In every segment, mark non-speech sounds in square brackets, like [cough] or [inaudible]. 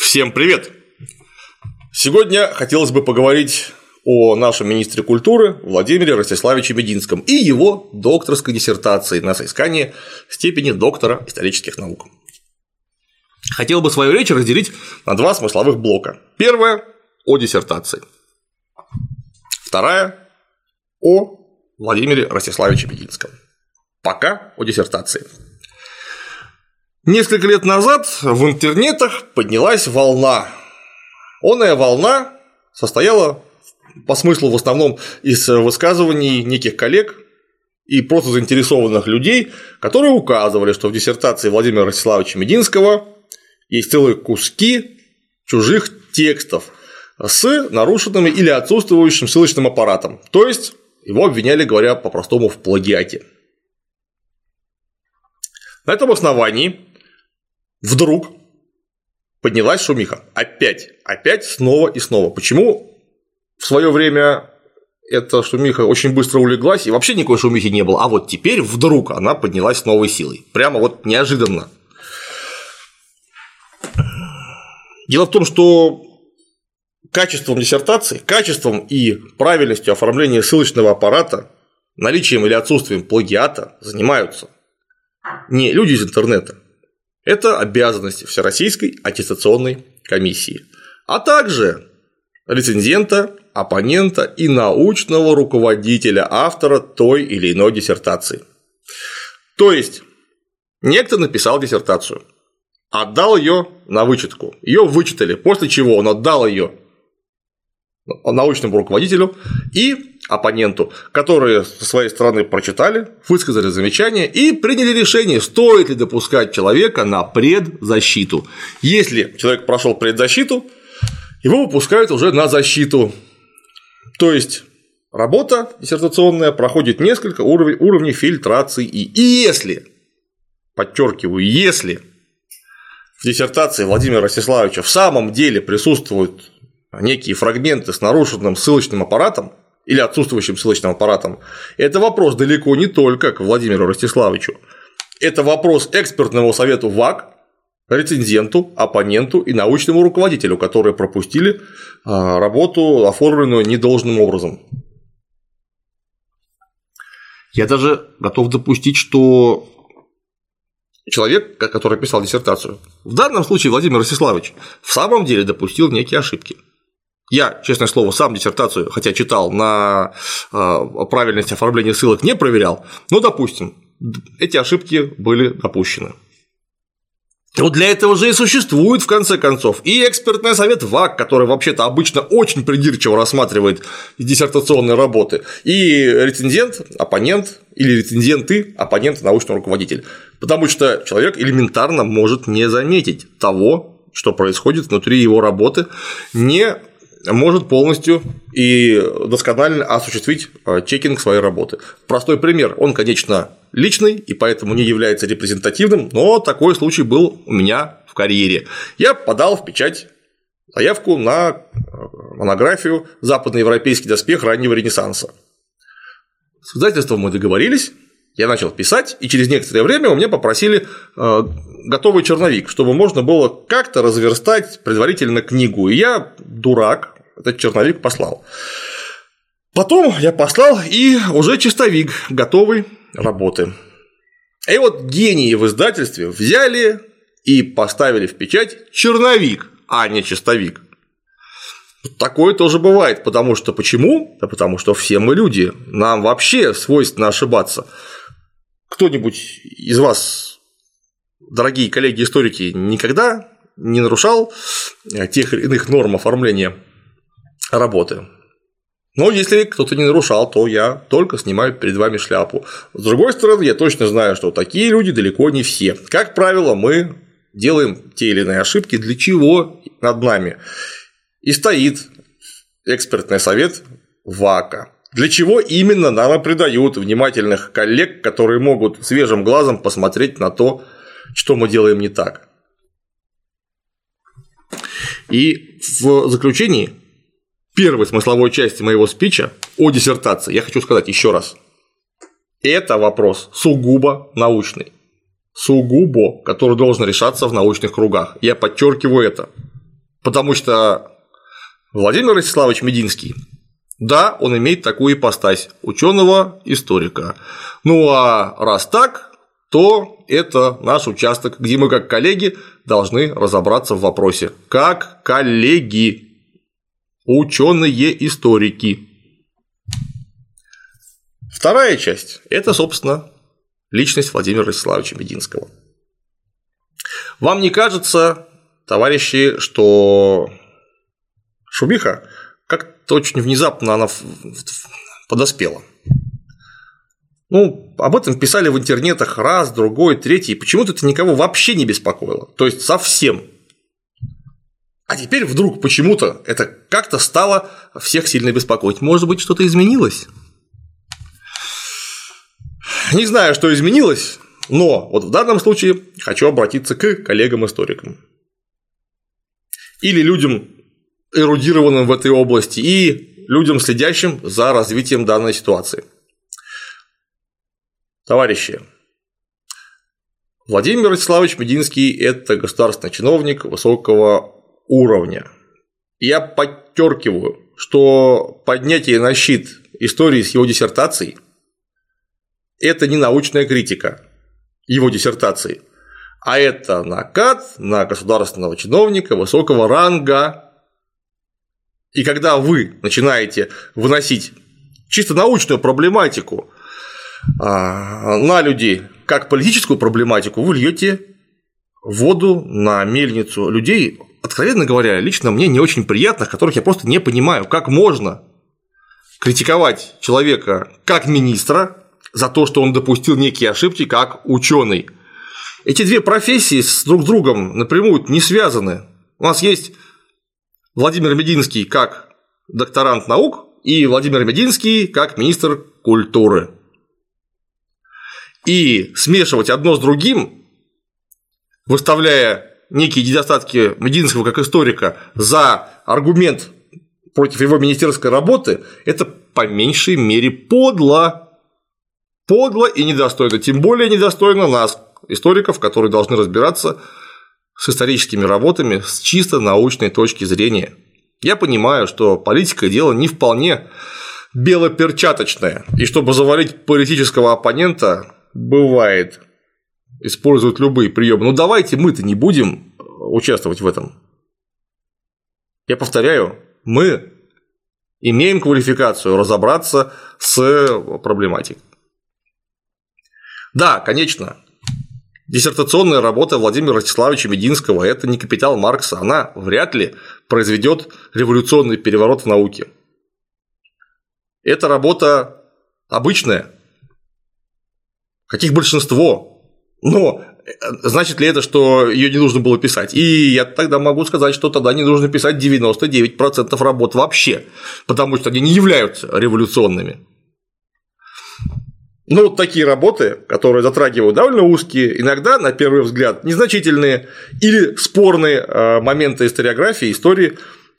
Всем привет! Сегодня хотелось бы поговорить о нашем министре культуры Владимире Ростиславиче Мединском и его докторской диссертации на соискание степени доктора исторических наук. Хотел бы свою речь разделить на два смысловых блока. Первое – о диссертации. Вторая – о Владимире Ростиславиче Мединском. Пока о диссертации. Несколько лет назад в интернетах поднялась волна. Оная волна состояла по смыслу в основном из высказываний неких коллег и просто заинтересованных людей, которые указывали, что в диссертации Владимира Ростиславовича Мединского есть целые куски чужих текстов с нарушенным или отсутствующим ссылочным аппаратом. То есть его обвиняли, говоря по-простому, в плагиате. На этом основании Вдруг поднялась шумиха. Опять, опять, снова и снова. Почему в свое время эта шумиха очень быстро улеглась, и вообще никакой шумихи не было, а вот теперь вдруг она поднялась с новой силой. Прямо вот неожиданно. Дело в том, что качеством диссертации, качеством и правильностью оформления ссылочного аппарата, наличием или отсутствием плагиата занимаются не люди из интернета, это обязанности Всероссийской аттестационной комиссии, а также рецензента, оппонента и научного руководителя автора той или иной диссертации. То есть, некто написал диссертацию, отдал ее на вычетку, ее вычитали, после чего он отдал ее научному руководителю и оппоненту, которые со своей стороны прочитали, высказали замечания и приняли решение, стоит ли допускать человека на предзащиту. Если человек прошел предзащиту, его выпускают уже на защиту. То есть работа диссертационная проходит несколько уровней, фильтрации. И если, подчеркиваю, если в диссертации Владимира Ростиславовича в самом деле присутствуют некие фрагменты с нарушенным ссылочным аппаратом, или отсутствующим ссылочным аппаратом, это вопрос далеко не только к Владимиру Ростиславовичу. Это вопрос экспертному совету ВАК, рецензенту, оппоненту и научному руководителю, которые пропустили а, работу, оформленную недолжным образом. Я даже готов допустить, что человек, который писал диссертацию, в данном случае Владимир Ростиславович, в самом деле допустил некие ошибки. Я, честное слово, сам диссертацию, хотя читал на а, правильность оформления ссылок, не проверял, но, допустим, эти ошибки были допущены. Вот для этого же и существует, в конце концов, и экспертный совет ВАК, который вообще-то обычно очень придирчиво рассматривает диссертационные работы, и рецензент, оппонент, или рецензенты, оппонент, научный руководитель. Потому что человек элементарно может не заметить того, что происходит внутри его работы, не может полностью и досконально осуществить э, чекинг своей работы. Простой пример. Он, конечно, личный и поэтому не является репрезентативным, но такой случай был у меня в карьере. Я подал в печать заявку на э, монографию «Западноевропейский доспех раннего Ренессанса». С издательством мы договорились, я начал писать, и через некоторое время у меня попросили э, готовый черновик, чтобы можно было как-то разверстать предварительно книгу. И я, дурак, этот черновик послал. Потом я послал и уже чистовик готовой работы. И вот гении в издательстве взяли и поставили в печать черновик, а не чистовик. Такое тоже бывает, потому что почему? Да потому что все мы люди, нам вообще свойственно ошибаться кто-нибудь из вас, дорогие коллеги-историки, никогда не нарушал тех или иных норм оформления работы. Но если кто-то не нарушал, то я только снимаю перед вами шляпу. С другой стороны, я точно знаю, что такие люди далеко не все. Как правило, мы делаем те или иные ошибки, для чего над нами. И стоит экспертный совет ВАКа. Для чего именно нам придают внимательных коллег, которые могут свежим глазом посмотреть на то, что мы делаем не так. И в заключении первой смысловой части моего спича о диссертации я хочу сказать еще раз. Это вопрос сугубо научный. Сугубо, который должен решаться в научных кругах. Я подчеркиваю это. Потому что Владимир Ростиславович Мединский, да, он имеет такую ипостась ученого историка. Ну а раз так, то это наш участок, где мы как коллеги должны разобраться в вопросе. Как коллеги, ученые историки. Вторая часть – это, собственно, личность Владимира Ростиславовича Мединского. Вам не кажется, товарищи, что шумиха как-то очень внезапно она подоспела? Ну, об этом писали в интернетах раз, другой, третий, почему-то это никого вообще не беспокоило. То есть совсем. А теперь вдруг почему-то это как-то стало всех сильно беспокоить. Может быть, что-то изменилось? Не знаю, что изменилось, но вот в данном случае хочу обратиться к коллегам-историкам. Или людям, эрудированным в этой области, и людям, следящим за развитием данной ситуации. Товарищи, Владимир Вячеславович Мединский – это государственный чиновник высокого уровня. Я подчеркиваю, что поднятие на щит истории с его диссертацией – это не научная критика его диссертации, а это накат на государственного чиновника высокого ранга. И когда вы начинаете выносить чисто научную проблематику а, на людей как политическую проблематику, вы льете воду на мельницу людей, откровенно говоря, лично мне не очень приятных, которых я просто не понимаю, как можно критиковать человека как министра за то, что он допустил некие ошибки как ученый. Эти две профессии с друг другом напрямую не связаны. У нас есть Владимир Мединский как докторант наук и Владимир Мединский как министр культуры. И смешивать одно с другим, выставляя некие недостатки Мединского как историка за аргумент против его министерской работы, это по меньшей мере подло. Подло и недостойно, тем более недостойно нас, историков, которые должны разбираться с историческими работами с чисто научной точки зрения. Я понимаю, что политика – дело не вполне белоперчаточное, и чтобы завалить политического оппонента, бывает, используют любые приемы. Ну давайте мы-то не будем участвовать в этом. Я повторяю, мы имеем квалификацию разобраться с проблематикой. Да, конечно, диссертационная работа Владимира Ростиславовича Мединского – это не капитал Маркса, она вряд ли произведет революционный переворот в науке. Это работа обычная, каких большинство. Но э, значит ли это, что ее не нужно было писать? И я тогда могу сказать, что тогда не нужно писать 99% работ вообще, потому что они не являются революционными. Ну, вот такие работы, которые затрагивают довольно узкие, иногда, на первый взгляд, незначительные или спорные э, моменты историографии, истории,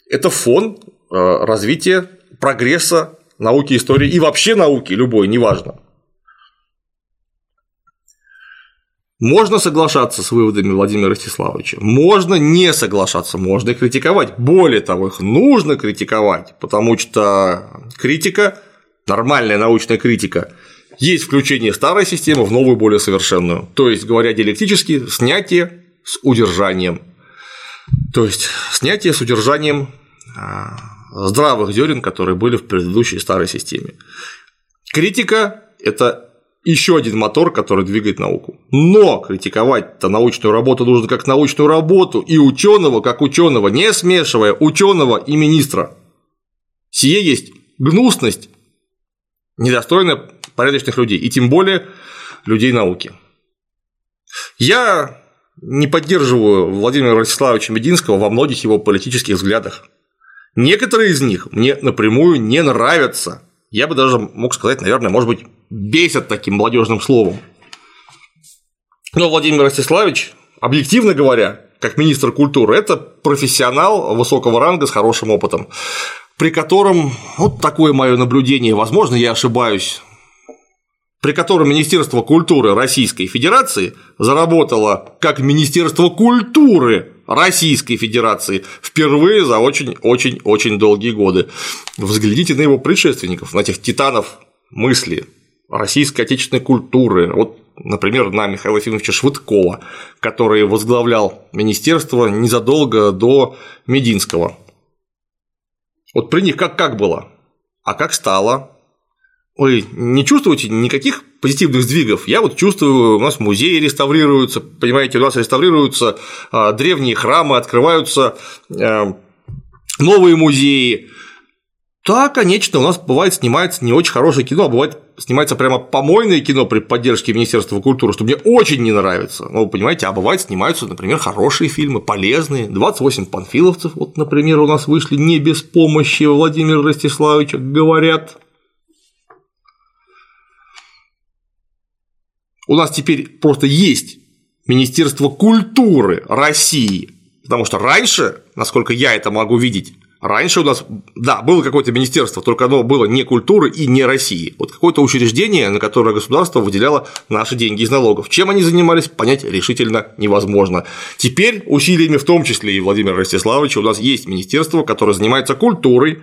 это фон э, развития прогресса науки истории и вообще науки любой, неважно. Можно соглашаться с выводами Владимира Ростиславовича, можно не соглашаться, можно критиковать. Более того, их нужно критиковать, потому что критика, нормальная научная критика, есть включение старой системы в новую, более совершенную. То есть, говоря диалектически, снятие с удержанием. То есть, снятие с удержанием а, здравых зерен, которые были в предыдущей старой системе. Критика – это еще один мотор, который двигает науку. Но критиковать-то научную работу нужно как научную работу и ученого как ученого, не смешивая ученого и министра. Сие есть гнусность, недостойная порядочных людей, и тем более людей науки. Я не поддерживаю Владимира Ростиславовича Мединского во многих его политических взглядах. Некоторые из них мне напрямую не нравятся. Я бы даже мог сказать, наверное, может быть, бесят таким молодежным словом. Но Владимир Ростиславович, объективно говоря, как министр культуры, это профессионал высокого ранга с хорошим опытом, при котором, вот такое мое наблюдение, возможно, я ошибаюсь, при котором Министерство культуры Российской Федерации заработало как Министерство культуры Российской Федерации впервые за очень-очень-очень долгие годы. Взгляните на его предшественников, на этих титанов мысли, российской отечественной культуры. Вот, например, на Михаила Ефимовича Швыдкова, который возглавлял министерство незадолго до Мединского. Вот при них как, как было? А как стало? Вы не чувствуете никаких позитивных сдвигов? Я вот чувствую, у нас музеи реставрируются, понимаете, у нас реставрируются а, древние храмы, открываются а, новые музеи. Да, конечно, у нас бывает снимается не очень хорошее кино, а бывает снимается прямо помойное кино при поддержке Министерства культуры, что мне очень не нравится. Ну, вы понимаете, а бывает снимаются, например, хорошие фильмы, полезные. 28 панфиловцев, вот, например, у нас вышли не без помощи Владимира Ростиславовича, говорят. У нас теперь просто есть Министерство культуры России, потому что раньше, насколько я это могу видеть, Раньше у нас, да, было какое-то министерство, только оно было не культуры и не России. Вот какое-то учреждение, на которое государство выделяло наши деньги из налогов. Чем они занимались, понять решительно невозможно. Теперь усилиями, в том числе и Владимира Ростиславовича, у нас есть министерство, которое занимается культурой,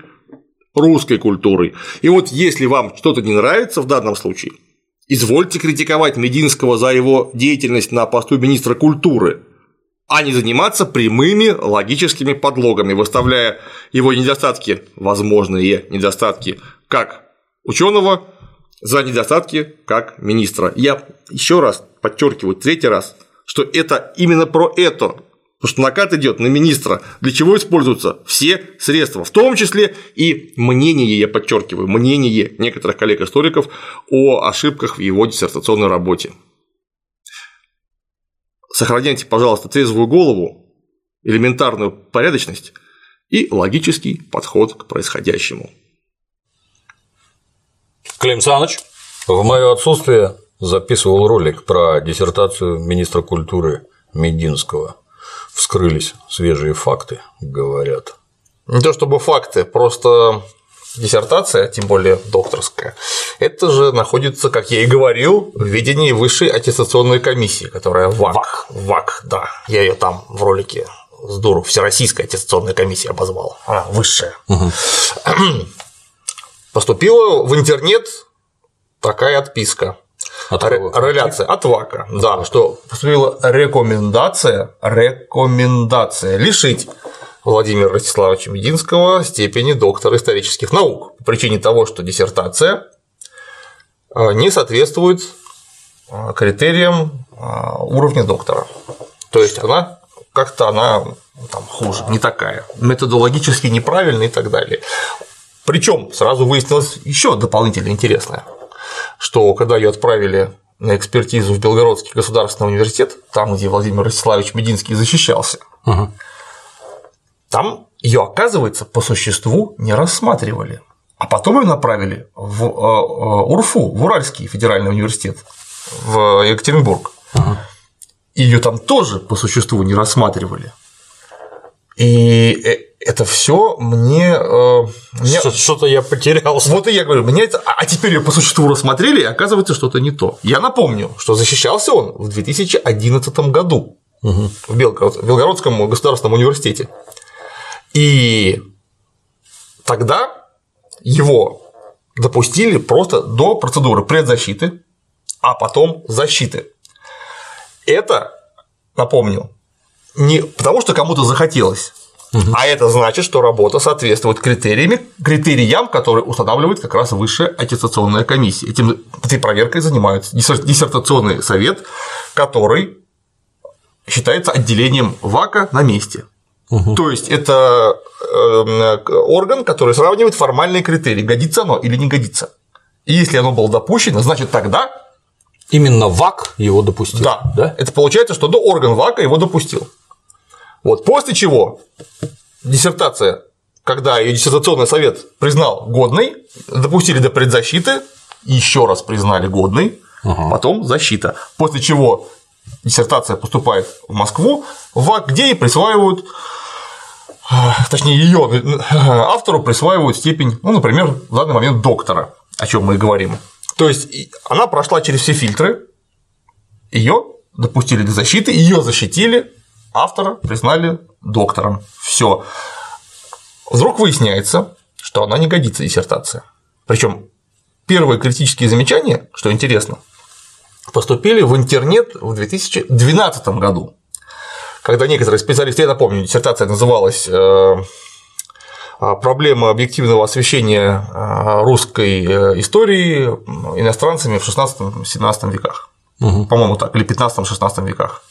русской культурой. И вот если вам что-то не нравится в данном случае, извольте критиковать Мединского за его деятельность на посту министра культуры, а не заниматься прямыми логическими подлогами, выставляя его недостатки, возможные недостатки, как ученого за недостатки как министра. Я еще раз подчеркиваю, третий раз, что это именно про это, Потому что накат идет на министра, для чего используются все средства, в том числе и мнение, я подчеркиваю, мнение некоторых коллег-историков о ошибках в его диссертационной работе. Сохраняйте, пожалуйста, трезвую голову, элементарную порядочность и логический подход к происходящему. Клим Саныч, в мое отсутствие записывал ролик про диссертацию министра культуры Мединского. Вскрылись свежие факты, говорят. Не то чтобы факты, просто диссертация, тем более докторская, это же находится, как я и говорил, в ведении высшей аттестационной комиссии, которая ВАК. ВАК, ВАК да. Я ее там в ролике здорово, Всероссийская аттестационная комиссия обозвал. Она высшая. Угу. Поступила в интернет такая отписка. От Реляция от ВАКа, от да, что поступила рекомендация, рекомендация лишить Владимира Ростиславовича Мединского степени доктора исторических наук по причине того, что диссертация а, не соответствует а, критериям а, уровня доктора. То есть она как-то она там, хуже, не такая, методологически неправильная и так далее. Причем сразу выяснилось еще дополнительно интересное, что когда ее отправили на экспертизу в Белгородский государственный университет, там, где Владимир Ростиславович Мединский защищался, угу. Там ее, оказывается, по существу не рассматривали. А потом ее направили в э, э, УРФУ, в Уральский федеральный университет, в Екатеринбург. Ага. Ее там тоже по существу не рассматривали. И э, это все мне, мне... что-то я потерялся. Вот и я говорю, мне это, а теперь ее по существу рассмотрели, и оказывается что-то не то. Я напомню, что защищался он в 2011 году угу. в Белгородском государственном университете. И тогда его допустили просто до процедуры предзащиты, а потом защиты. Это, напомню, не потому, что кому-то захотелось, угу. а это значит, что работа соответствует критериями, критериям, которые устанавливает как раз высшая аттестационная комиссия. Этим, этой проверкой занимается диссертационный совет, который считается отделением ВАКа на месте. Угу. То есть это эм, орган, который сравнивает формальные критерии, годится оно или не годится. И если оно было допущено, значит тогда Именно ВАК его допустил. Да, да. Это получается, что до орган ВАКа его допустил. Вот. После чего диссертация, когда ее диссертационный совет признал годной, допустили до предзащиты, еще раз признали годной, угу. потом защита. После чего диссертация поступает в Москву, ВАК, где и присваивают точнее, ее автору присваивают степень, ну, например, в данный момент доктора, о чем мы и говорим. То есть она прошла через все фильтры, ее допустили до защиты, ее защитили, автора признали доктором. Все. Вдруг выясняется, что она не годится диссертация. Причем первые критические замечания, что интересно, поступили в интернет в 2012 году, когда некоторые специалисты, я напомню, диссертация называлась э, проблема объективного освещения э, русской э, истории иностранцами в 16-17 веках. Угу. По-моему, так, или 15-16 веках.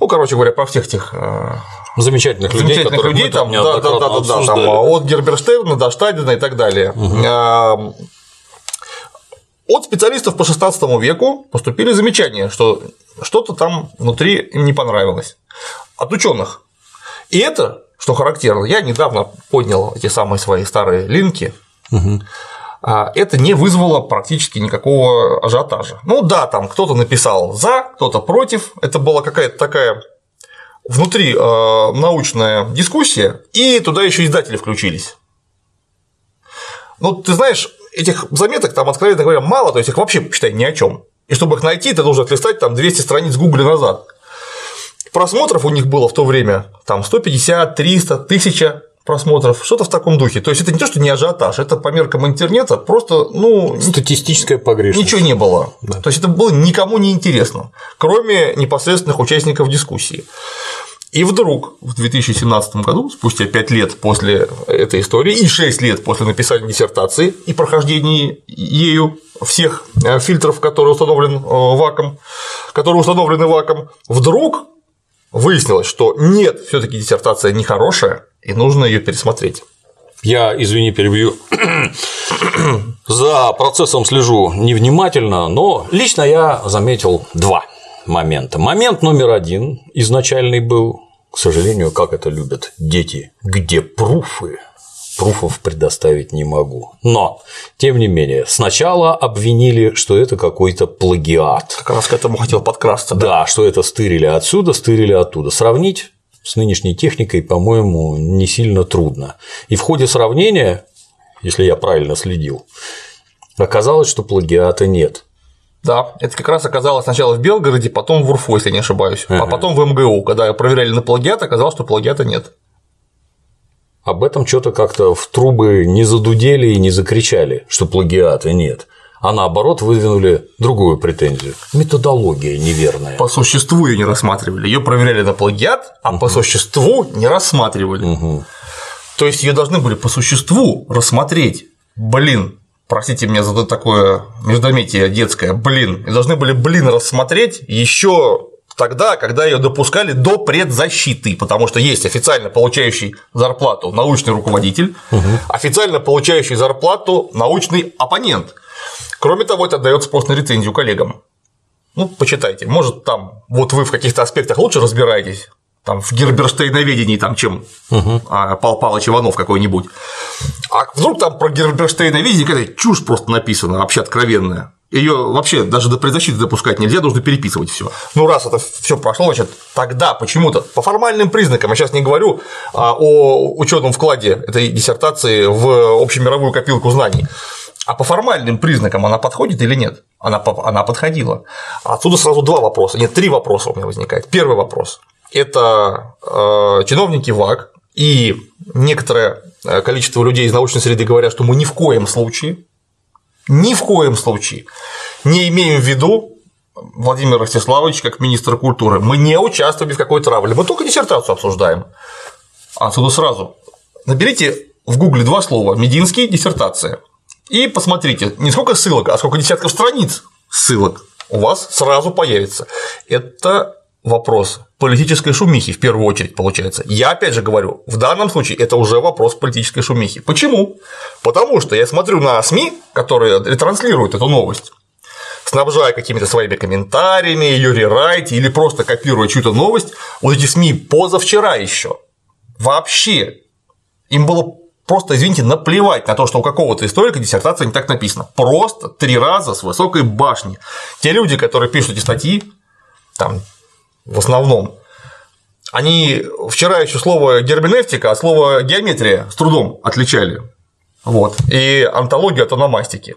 Ну, короче говоря, про всех тех замечательных людей, замечательных людей там, да, да, да, да, да, там, от Герберштейна до Штадина и так далее. Угу. От специалистов по XVI веку поступили замечания, что что-то там внутри им не понравилось. От ученых. И это, что характерно, я недавно поднял эти самые свои старые линки. Угу. Это не вызвало практически никакого ажиотажа. Ну да, там кто-то написал за, кто-то против. Это была какая-то такая внутри э, научная дискуссия, и туда еще издатели включились. Ну, ты знаешь, этих заметок там, откровенно говоря, мало, то есть их вообще, считай, ни о чем. И чтобы их найти, ты должен отлистать там 200 страниц Гугля назад. Просмотров у них было в то время там 150, 300, 1000 просмотров, что-то в таком духе. То есть это не то, что не ажиотаж, это по меркам интернета просто, ну… Статистическая погрешность. Ничего не было. Да. То есть это было никому не интересно, кроме непосредственных участников дискуссии. И вдруг в 2017 году, спустя 5 лет после этой истории и 6 лет после написания диссертации и прохождения ею всех э, фильтров, которые установлены э, ВАКом, которые установлены ВАКом, вдруг выяснилось, что нет, все таки диссертация нехорошая, и нужно ее пересмотреть. Я, извини, перебью. За процессом слежу невнимательно, но лично я заметил два момента. Момент номер один изначальный был, к сожалению, как это любят дети, где пруфы, пруфов предоставить не могу. Но, тем не менее, сначала обвинили, что это какой-то плагиат. Как раз к этому хотел подкрасться. Да, да что это стырили отсюда, стырили оттуда. Сравнить с нынешней техникой, по-моему, не сильно трудно. И в ходе сравнения, если я правильно следил, оказалось, что плагиата нет. Да, это как раз оказалось сначала в Белгороде, потом в УРФУ, если не ошибаюсь, ага. а потом в МГУ. Когда проверяли на плагиат, оказалось, что плагиата нет. Об этом что-то как-то в трубы не задудели и не закричали, что плагиата нет а наоборот выдвинули другую претензию. Методология неверная. По существу ее не рассматривали. Ее проверяли на плагиат, а угу. по существу не рассматривали. Угу. То есть ее должны были по существу рассмотреть. Блин, простите меня за такое междометие детское, блин, и должны были, блин, рассмотреть еще тогда, когда ее допускали до предзащиты, потому что есть официально получающий зарплату научный руководитель, угу. официально получающий зарплату научный оппонент. Кроме того, это дает спрос на рецензию коллегам. Ну, почитайте. Может, там вот вы в каких-то аспектах лучше разбираетесь, там в герберштейноведении, там, чем угу. а, Пал Палыч Иванов какой-нибудь. А вдруг там про герберштейноведение какая-то чушь просто написана, вообще откровенная. Ее вообще даже до предзащиты допускать нельзя, нужно переписывать все. Ну, раз это все прошло, значит, тогда почему-то по формальным признакам, я сейчас не говорю а, о учетном вкладе этой диссертации в общемировую копилку знаний, а по формальным признакам она подходит или нет? Она, она подходила. Отсюда сразу два вопроса, нет, три вопроса у меня возникает. Первый вопрос – это э, чиновники ВАК и некоторое э, количество людей из научной среды говорят, что мы ни в коем случае, ни в коем случае не имеем в виду Владимир Ростиславович как министр культуры, мы не участвуем в какой травле, мы только диссертацию обсуждаем. Отсюда сразу наберите в гугле два слова «Мединский диссертация», и посмотрите, не сколько ссылок, а сколько десятков страниц ссылок у вас сразу появится. Это вопрос политической шумихи в первую очередь получается. Я опять же говорю, в данном случае это уже вопрос политической шумихи. Почему? Потому что я смотрю на СМИ, которые ретранслируют эту новость, снабжая какими-то своими комментариями, ее рерайте или просто копируя чью-то новость, вот эти СМИ позавчера еще вообще им было просто, извините, наплевать на то, что у какого-то историка диссертация не так написана. Просто три раза с высокой башни. Те люди, которые пишут эти статьи, там в основном, они вчера еще слово герменевтика, а слово геометрия с трудом отличали. Вот. И антологию от ономастики.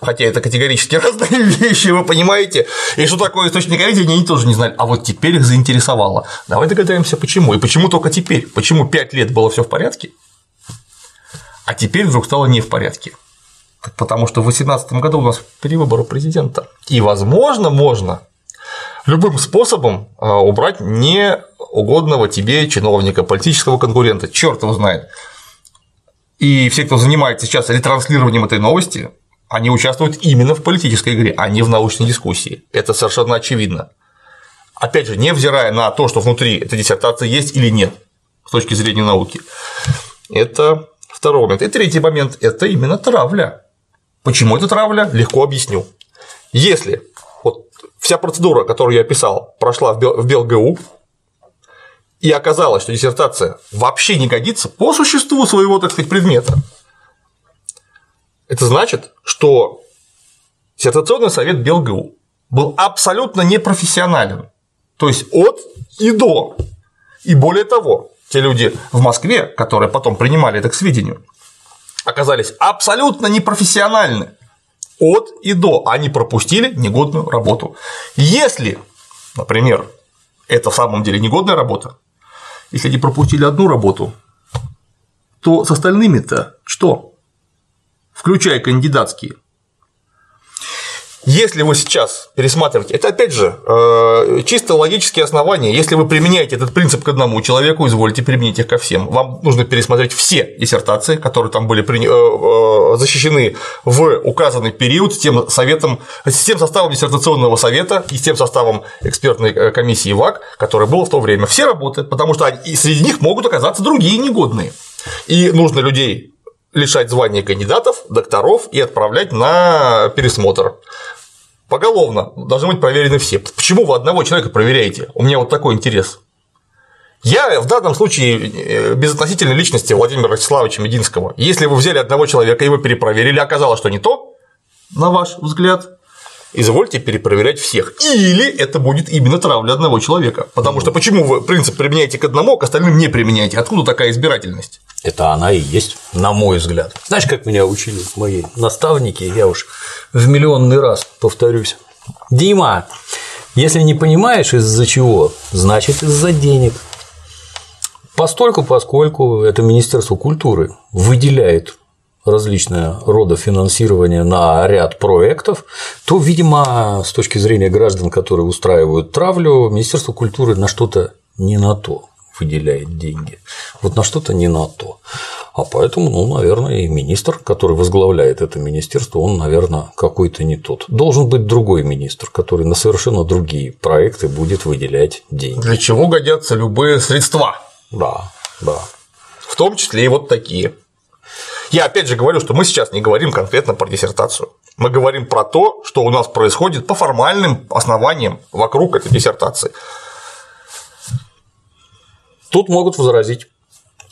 хотя это категорически [laughs] разные вещи, вы понимаете, и что такое источник видения, они тоже не знали, а вот теперь их заинтересовало. Давай догадаемся, почему, и почему только теперь, почему 5 лет было все в порядке, а теперь вдруг стало не в порядке. Потому что в 2018 году у нас перевыборы президента. И, возможно, можно любым способом а, убрать неугодного тебе чиновника, политического конкурента, черт его знает. И все, кто занимается сейчас ретранслированием этой новости, они участвуют именно в политической игре, а не в научной дискуссии. Это совершенно очевидно. Опять же, невзирая на то, что внутри этой диссертации есть или нет с точки зрения науки. Это второй момент. И третий момент – это именно травля. Почему это травля? Легко объясню. Если вот вся процедура, которую я описал, прошла в БелГУ, и оказалось, что диссертация вообще не годится по существу своего, так сказать, предмета, это значит, что диссертационный совет БелГУ был абсолютно непрофессионален, то есть от и до. И более того, те люди в Москве, которые потом принимали это к сведению, оказались абсолютно непрофессиональны от и до, они пропустили негодную работу. Если, например, это в самом деле негодная работа, если они пропустили одну работу, то с остальными-то что? Включая кандидатские. Если вы сейчас пересматриваете, это опять же э, чисто логические основания. Если вы применяете этот принцип к одному человеку, извольте применить их ко всем. Вам нужно пересмотреть все диссертации, которые там были э, э, защищены в указанный период с тем советом, с тем составом диссертационного совета и с тем составом экспертной комиссии ВАК, который был в то время. Все работы, потому что среди них могут оказаться другие негодные. И нужно людей лишать звания кандидатов, докторов и отправлять на пересмотр. Поголовно должны быть проверены все. Почему вы одного человека проверяете? У меня вот такой интерес. Я в данном случае э, безотносительной личности Владимира Ростиславовича Мединского. Если вы взяли одного человека и его перепроверили, оказалось, что не то, на ваш взгляд, извольте перепроверять всех. Или это будет именно травля одного человека. Потому что почему вы принцип применяете к одному, а к остальным не применяете? Откуда такая избирательность? Это она и есть, на мой взгляд. Знаешь, как меня учили мои наставники, я уж в миллионный раз повторюсь. Дима, если не понимаешь из-за чего, значит из-за денег. Постольку, поскольку это Министерство культуры выделяет различные рода финансирования на ряд проектов, то, видимо, с точки зрения граждан, которые устраивают травлю, Министерство культуры на что-то не на то выделяет деньги. Вот на что-то не на то. А поэтому, ну, наверное, и министр, который возглавляет это министерство, он, наверное, какой-то не тот. Должен быть другой министр, который на совершенно другие проекты будет выделять деньги. Для чего годятся любые средства? Да, да. В том числе и вот такие. Я опять же говорю, что мы сейчас не говорим конкретно про диссертацию. Мы говорим про то, что у нас происходит по формальным основаниям вокруг этой диссертации. Тут могут возразить,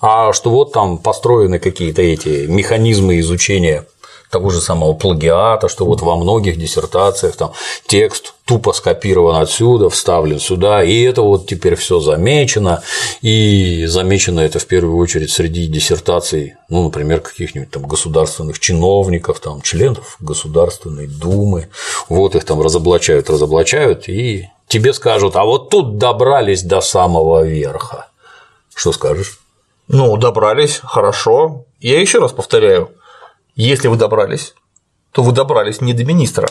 а что вот там построены какие-то эти механизмы изучения того же самого плагиата, что вот во многих диссертациях там текст тупо скопирован отсюда, вставлен сюда, и это вот теперь все замечено, и замечено это в первую очередь среди диссертаций, ну, например, каких-нибудь там государственных чиновников, там, членов Государственной Думы, вот их там разоблачают, разоблачают, и тебе скажут, а вот тут добрались до самого верха. Что скажешь? Ну, добрались, хорошо. Я еще раз повторяю, если вы добрались, то вы добрались не до министра.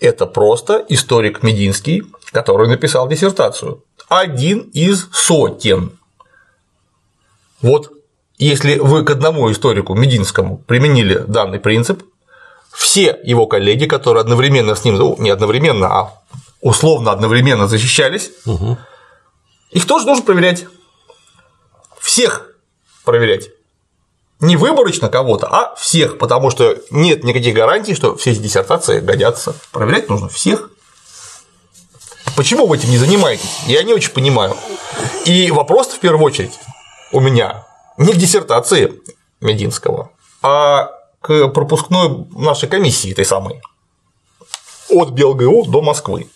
Это просто историк Мединский, который написал диссертацию. Один из сотен. Вот если вы к одному историку Мединскому применили данный принцип, все его коллеги, которые одновременно с ним, ну, не одновременно, а условно одновременно защищались, угу. их тоже нужно проверять. Всех проверять не выборочно кого-то, а всех, потому что нет никаких гарантий, что все эти диссертации годятся. Проверять нужно всех. Почему вы этим не занимаетесь? Я не очень понимаю. И вопрос в первую очередь у меня не к диссертации Мединского, а к пропускной нашей комиссии этой самой от БелГУ до Москвы.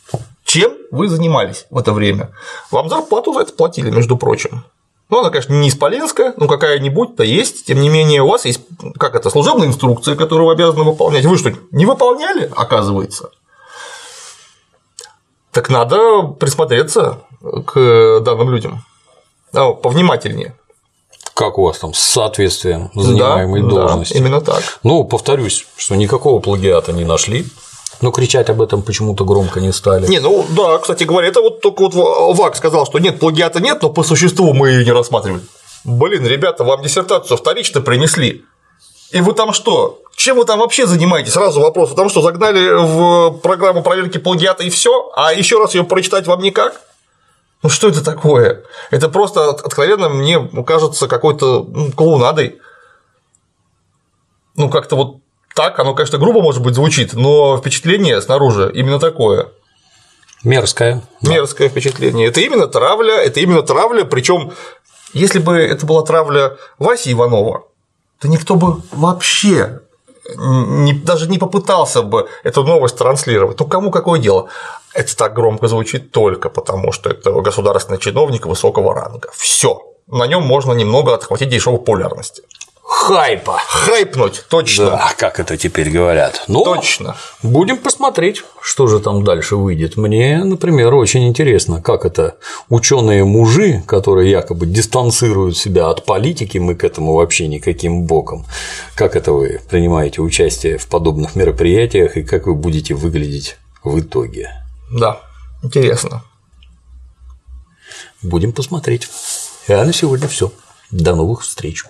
Чем вы занимались в это время? Вам зарплату за это платили, между прочим. Ну, она, конечно, не исполинская, но какая-нибудь-то есть. Тем не менее, у вас есть, как это, служебная инструкция, которую вы обязаны выполнять. Вы что, не выполняли, оказывается? Так надо присмотреться к данным людям. А, повнимательнее. Как у вас там с соответствием занимаемой да, должности? Да, именно так. Ну, повторюсь, что никакого плагиата не нашли, но кричать об этом почему-то громко не стали. Не, ну да, кстати говоря, это вот только вот ВАК сказал, что нет, плагиата нет, но по существу мы ее не рассматривали. Блин, ребята, вам диссертацию вторично принесли. И вы там что? Чем вы там вообще занимаетесь? Сразу вопрос. Там что, загнали в программу проверки плагиата и все? А еще раз ее прочитать вам никак? Ну что это такое? Это просто откровенно мне кажется какой-то ну, клоунадой. Ну, как-то вот так, оно, конечно, грубо, может быть, звучит, но впечатление снаружи именно такое. Мерзкое. Мерзкое впечатление. Это именно травля, это именно травля, причем, если бы это была травля Васи Иванова, то никто бы вообще не, даже не попытался бы эту новость транслировать. Ну, кому какое дело? Это так громко звучит только потому, что это государственный чиновник высокого ранга. Все. На нем можно немного отхватить дешевой популярности. Хайпа. Хайпнуть, точно. Да, как это теперь говорят. Ну, точно. Будем посмотреть, что же там дальше выйдет. Мне, например, очень интересно, как это ученые мужи, которые якобы дистанцируют себя от политики, мы к этому вообще никаким боком. Как это вы принимаете участие в подобных мероприятиях и как вы будете выглядеть в итоге? Да, интересно. Будем посмотреть. А на сегодня все. До новых встреч.